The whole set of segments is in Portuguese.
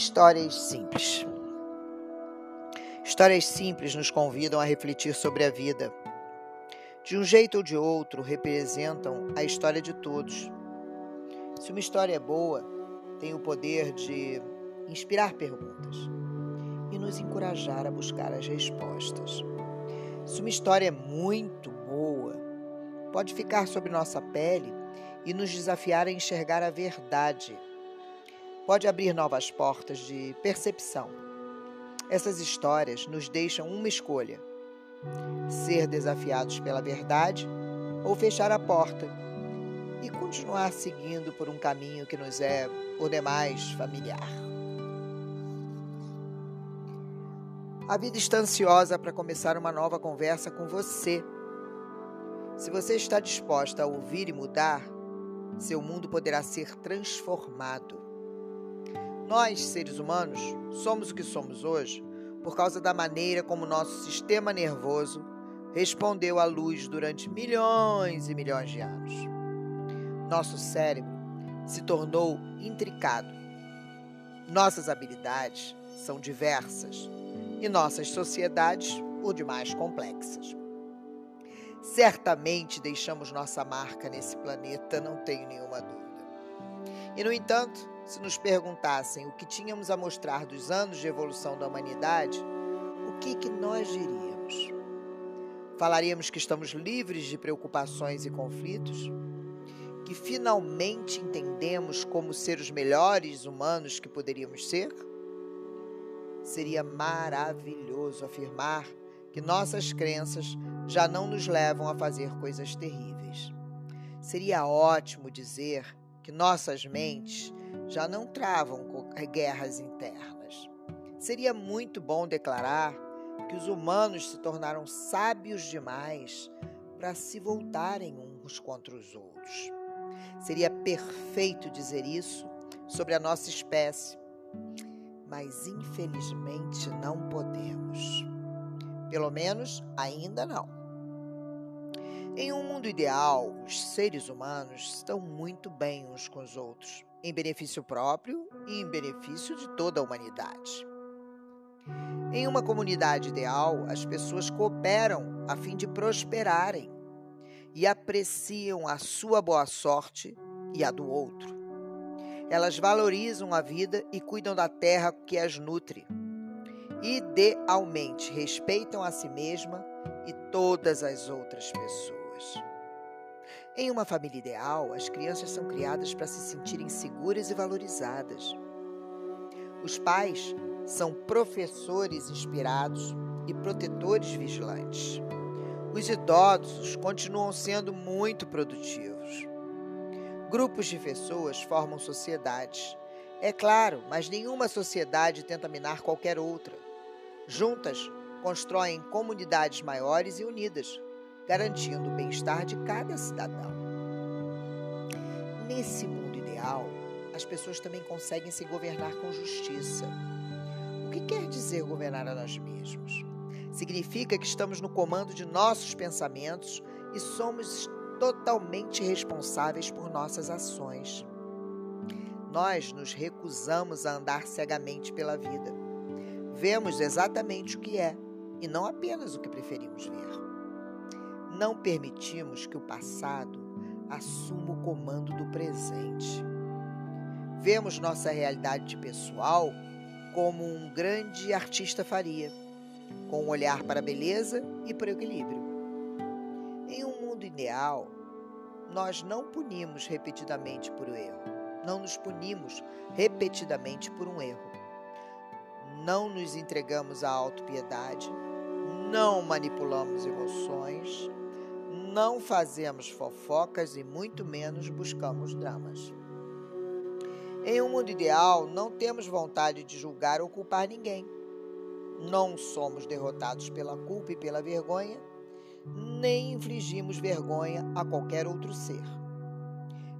Histórias simples. Histórias simples nos convidam a refletir sobre a vida. De um jeito ou de outro, representam a história de todos. Se uma história é boa, tem o poder de inspirar perguntas e nos encorajar a buscar as respostas. Se uma história é muito boa, pode ficar sobre nossa pele e nos desafiar a enxergar a verdade pode abrir novas portas de percepção. Essas histórias nos deixam uma escolha: ser desafiados pela verdade ou fechar a porta e continuar seguindo por um caminho que nos é, por demais, familiar. A vida está ansiosa para começar uma nova conversa com você. Se você está disposta a ouvir e mudar, seu mundo poderá ser transformado. Nós, seres humanos, somos o que somos hoje por causa da maneira como nosso sistema nervoso respondeu à luz durante milhões e milhões de anos. Nosso cérebro se tornou intricado. Nossas habilidades são diversas e nossas sociedades por demais complexas. Certamente deixamos nossa marca nesse planeta, não tenho nenhuma dúvida. E, no entanto, se nos perguntassem o que tínhamos a mostrar dos anos de evolução da humanidade, o que, que nós diríamos? Falaríamos que estamos livres de preocupações e conflitos? Que finalmente entendemos como ser os melhores humanos que poderíamos ser? Seria maravilhoso afirmar que nossas crenças já não nos levam a fazer coisas terríveis. Seria ótimo dizer que nossas mentes já não travam guerras internas. Seria muito bom declarar que os humanos se tornaram sábios demais para se voltarem uns contra os outros. Seria perfeito dizer isso sobre a nossa espécie, mas infelizmente não podemos. Pelo menos ainda não. Em um mundo ideal, os seres humanos estão muito bem uns com os outros, em benefício próprio e em benefício de toda a humanidade. Em uma comunidade ideal, as pessoas cooperam a fim de prosperarem e apreciam a sua boa sorte e a do outro. Elas valorizam a vida e cuidam da terra que as nutre. Idealmente respeitam a si mesma e todas as outras pessoas. Em uma família ideal, as crianças são criadas para se sentirem seguras e valorizadas. Os pais são professores inspirados e protetores vigilantes. Os idosos continuam sendo muito produtivos. Grupos de pessoas formam sociedades. É claro, mas nenhuma sociedade tenta minar qualquer outra. Juntas, constroem comunidades maiores e unidas, garantindo o bem-estar de cada cidadão. Nesse mundo ideal, as pessoas também conseguem se governar com justiça. O que quer dizer governar a nós mesmos? Significa que estamos no comando de nossos pensamentos e somos totalmente responsáveis por nossas ações. Nós nos recusamos a andar cegamente pela vida. Vemos exatamente o que é e não apenas o que preferimos ver não permitimos que o passado assuma o comando do presente. Vemos nossa realidade pessoal como um grande artista faria, com um olhar para a beleza e para o equilíbrio. Em um mundo ideal, nós não punimos repetidamente por um erro. Não nos punimos repetidamente por um erro. Não nos entregamos à autopiedade, não manipulamos emoções, não fazemos fofocas e muito menos buscamos dramas. Em um mundo ideal, não temos vontade de julgar ou culpar ninguém. Não somos derrotados pela culpa e pela vergonha, nem infligimos vergonha a qualquer outro ser.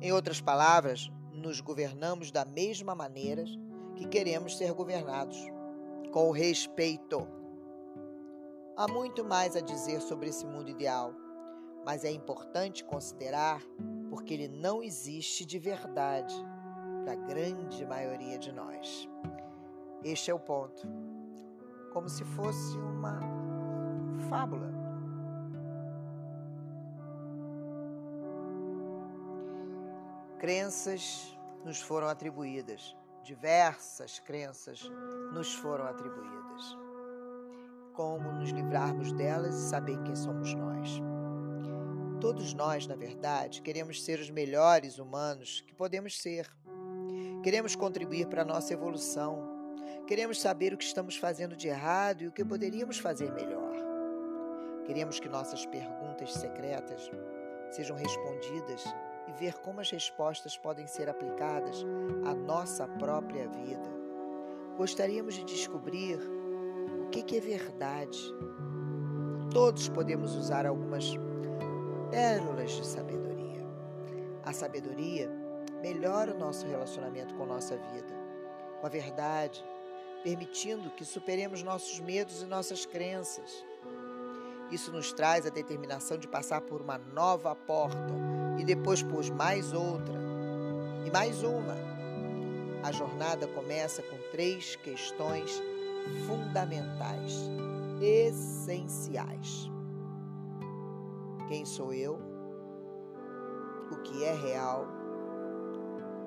Em outras palavras, nos governamos da mesma maneira que queremos ser governados, com respeito. Há muito mais a dizer sobre esse mundo ideal mas é importante considerar porque ele não existe de verdade para a grande maioria de nós. Este é o ponto. Como se fosse uma fábula. Crenças nos foram atribuídas, diversas crenças nos foram atribuídas. Como nos livrarmos delas e saber quem somos nós? Todos nós, na verdade, queremos ser os melhores humanos que podemos ser. Queremos contribuir para a nossa evolução. Queremos saber o que estamos fazendo de errado e o que poderíamos fazer melhor. Queremos que nossas perguntas secretas sejam respondidas e ver como as respostas podem ser aplicadas à nossa própria vida. Gostaríamos de descobrir o que é verdade. Todos podemos usar algumas pérolas de sabedoria. A sabedoria melhora o nosso relacionamento com nossa vida, com a verdade, permitindo que superemos nossos medos e nossas crenças. Isso nos traz a determinação de passar por uma nova porta e depois por mais outra e mais uma. A jornada começa com três questões fundamentais, essenciais. Quem sou eu? O que é real?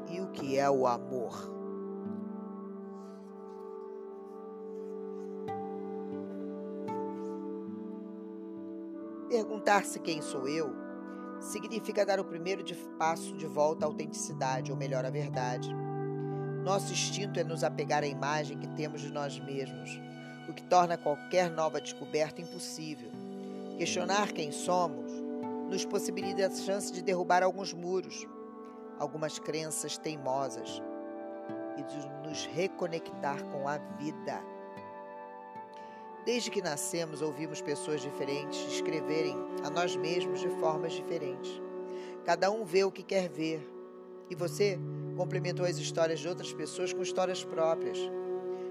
E o que é o amor? Perguntar-se quem sou eu significa dar o primeiro de passo de volta à autenticidade, ou melhor, à verdade. Nosso instinto é nos apegar à imagem que temos de nós mesmos, o que torna qualquer nova descoberta impossível. Questionar quem somos nos possibilita a chance de derrubar alguns muros, algumas crenças teimosas e de nos reconectar com a vida. Desde que nascemos, ouvimos pessoas diferentes escreverem a nós mesmos de formas diferentes. Cada um vê o que quer ver. E você complementou as histórias de outras pessoas com histórias próprias.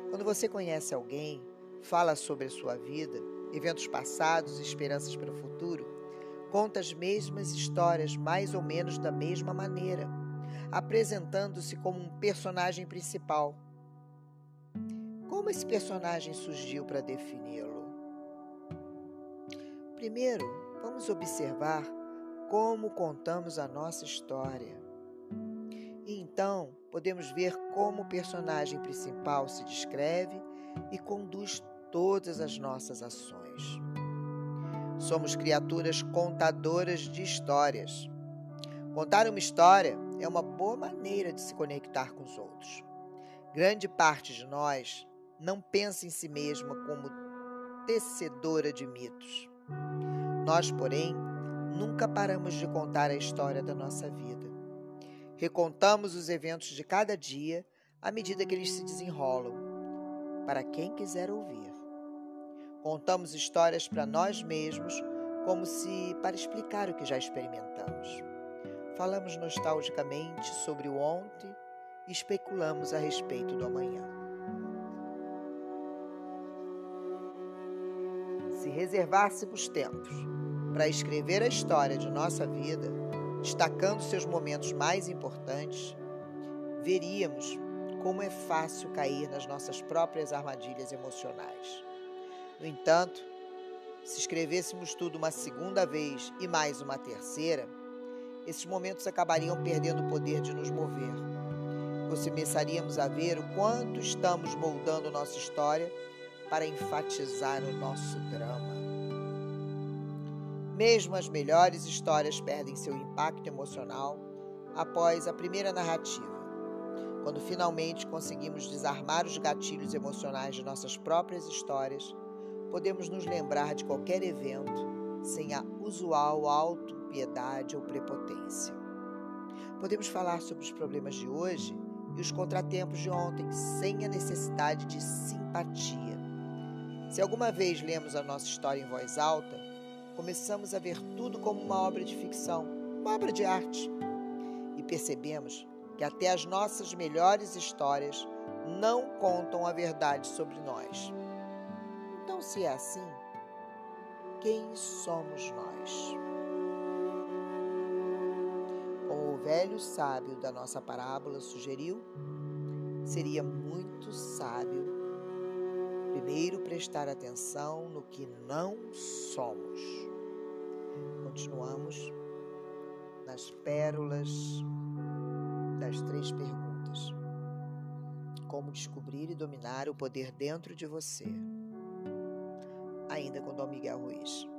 Quando você conhece alguém, fala sobre a sua vida, eventos passados e esperanças para o futuro, conta as mesmas histórias mais ou menos da mesma maneira, apresentando-se como um personagem principal como esse personagem surgiu para defini-lo? Primeiro, vamos observar como contamos a nossa história. E então podemos ver como o personagem principal se descreve e conduz todas as nossas ações. Somos criaturas contadoras de histórias. Contar uma história é uma boa maneira de se conectar com os outros. Grande parte de nós não pensa em si mesma como tecedora de mitos. Nós, porém, nunca paramos de contar a história da nossa vida. Recontamos os eventos de cada dia à medida que eles se desenrolam, para quem quiser ouvir. Contamos histórias para nós mesmos, como se para explicar o que já experimentamos. Falamos nostalgicamente sobre o ontem e especulamos a respeito do amanhã. se reservássemos tempos para escrever a história de nossa vida, destacando seus momentos mais importantes, veríamos como é fácil cair nas nossas próprias armadilhas emocionais. No entanto, se escrevêssemos tudo uma segunda vez e mais uma terceira, esses momentos acabariam perdendo o poder de nos mover. Começaríamos a ver o quanto estamos moldando nossa história para enfatizar o nosso drama. Mesmo as melhores histórias perdem seu impacto emocional após a primeira narrativa. Quando finalmente conseguimos desarmar os gatilhos emocionais de nossas próprias histórias, podemos nos lembrar de qualquer evento sem a usual autopiedade ou prepotência. Podemos falar sobre os problemas de hoje e os contratempos de ontem sem a necessidade de simpatia se alguma vez lemos a nossa história em voz alta, começamos a ver tudo como uma obra de ficção, uma obra de arte. E percebemos que até as nossas melhores histórias não contam a verdade sobre nós. Então, se é assim, quem somos nós? Como o velho sábio da nossa parábola sugeriu, seria muito sábio primeiro prestar atenção no que não somos. Continuamos nas pérolas das três perguntas. Como descobrir e dominar o poder dentro de você? Ainda com Dom Miguel Ruiz.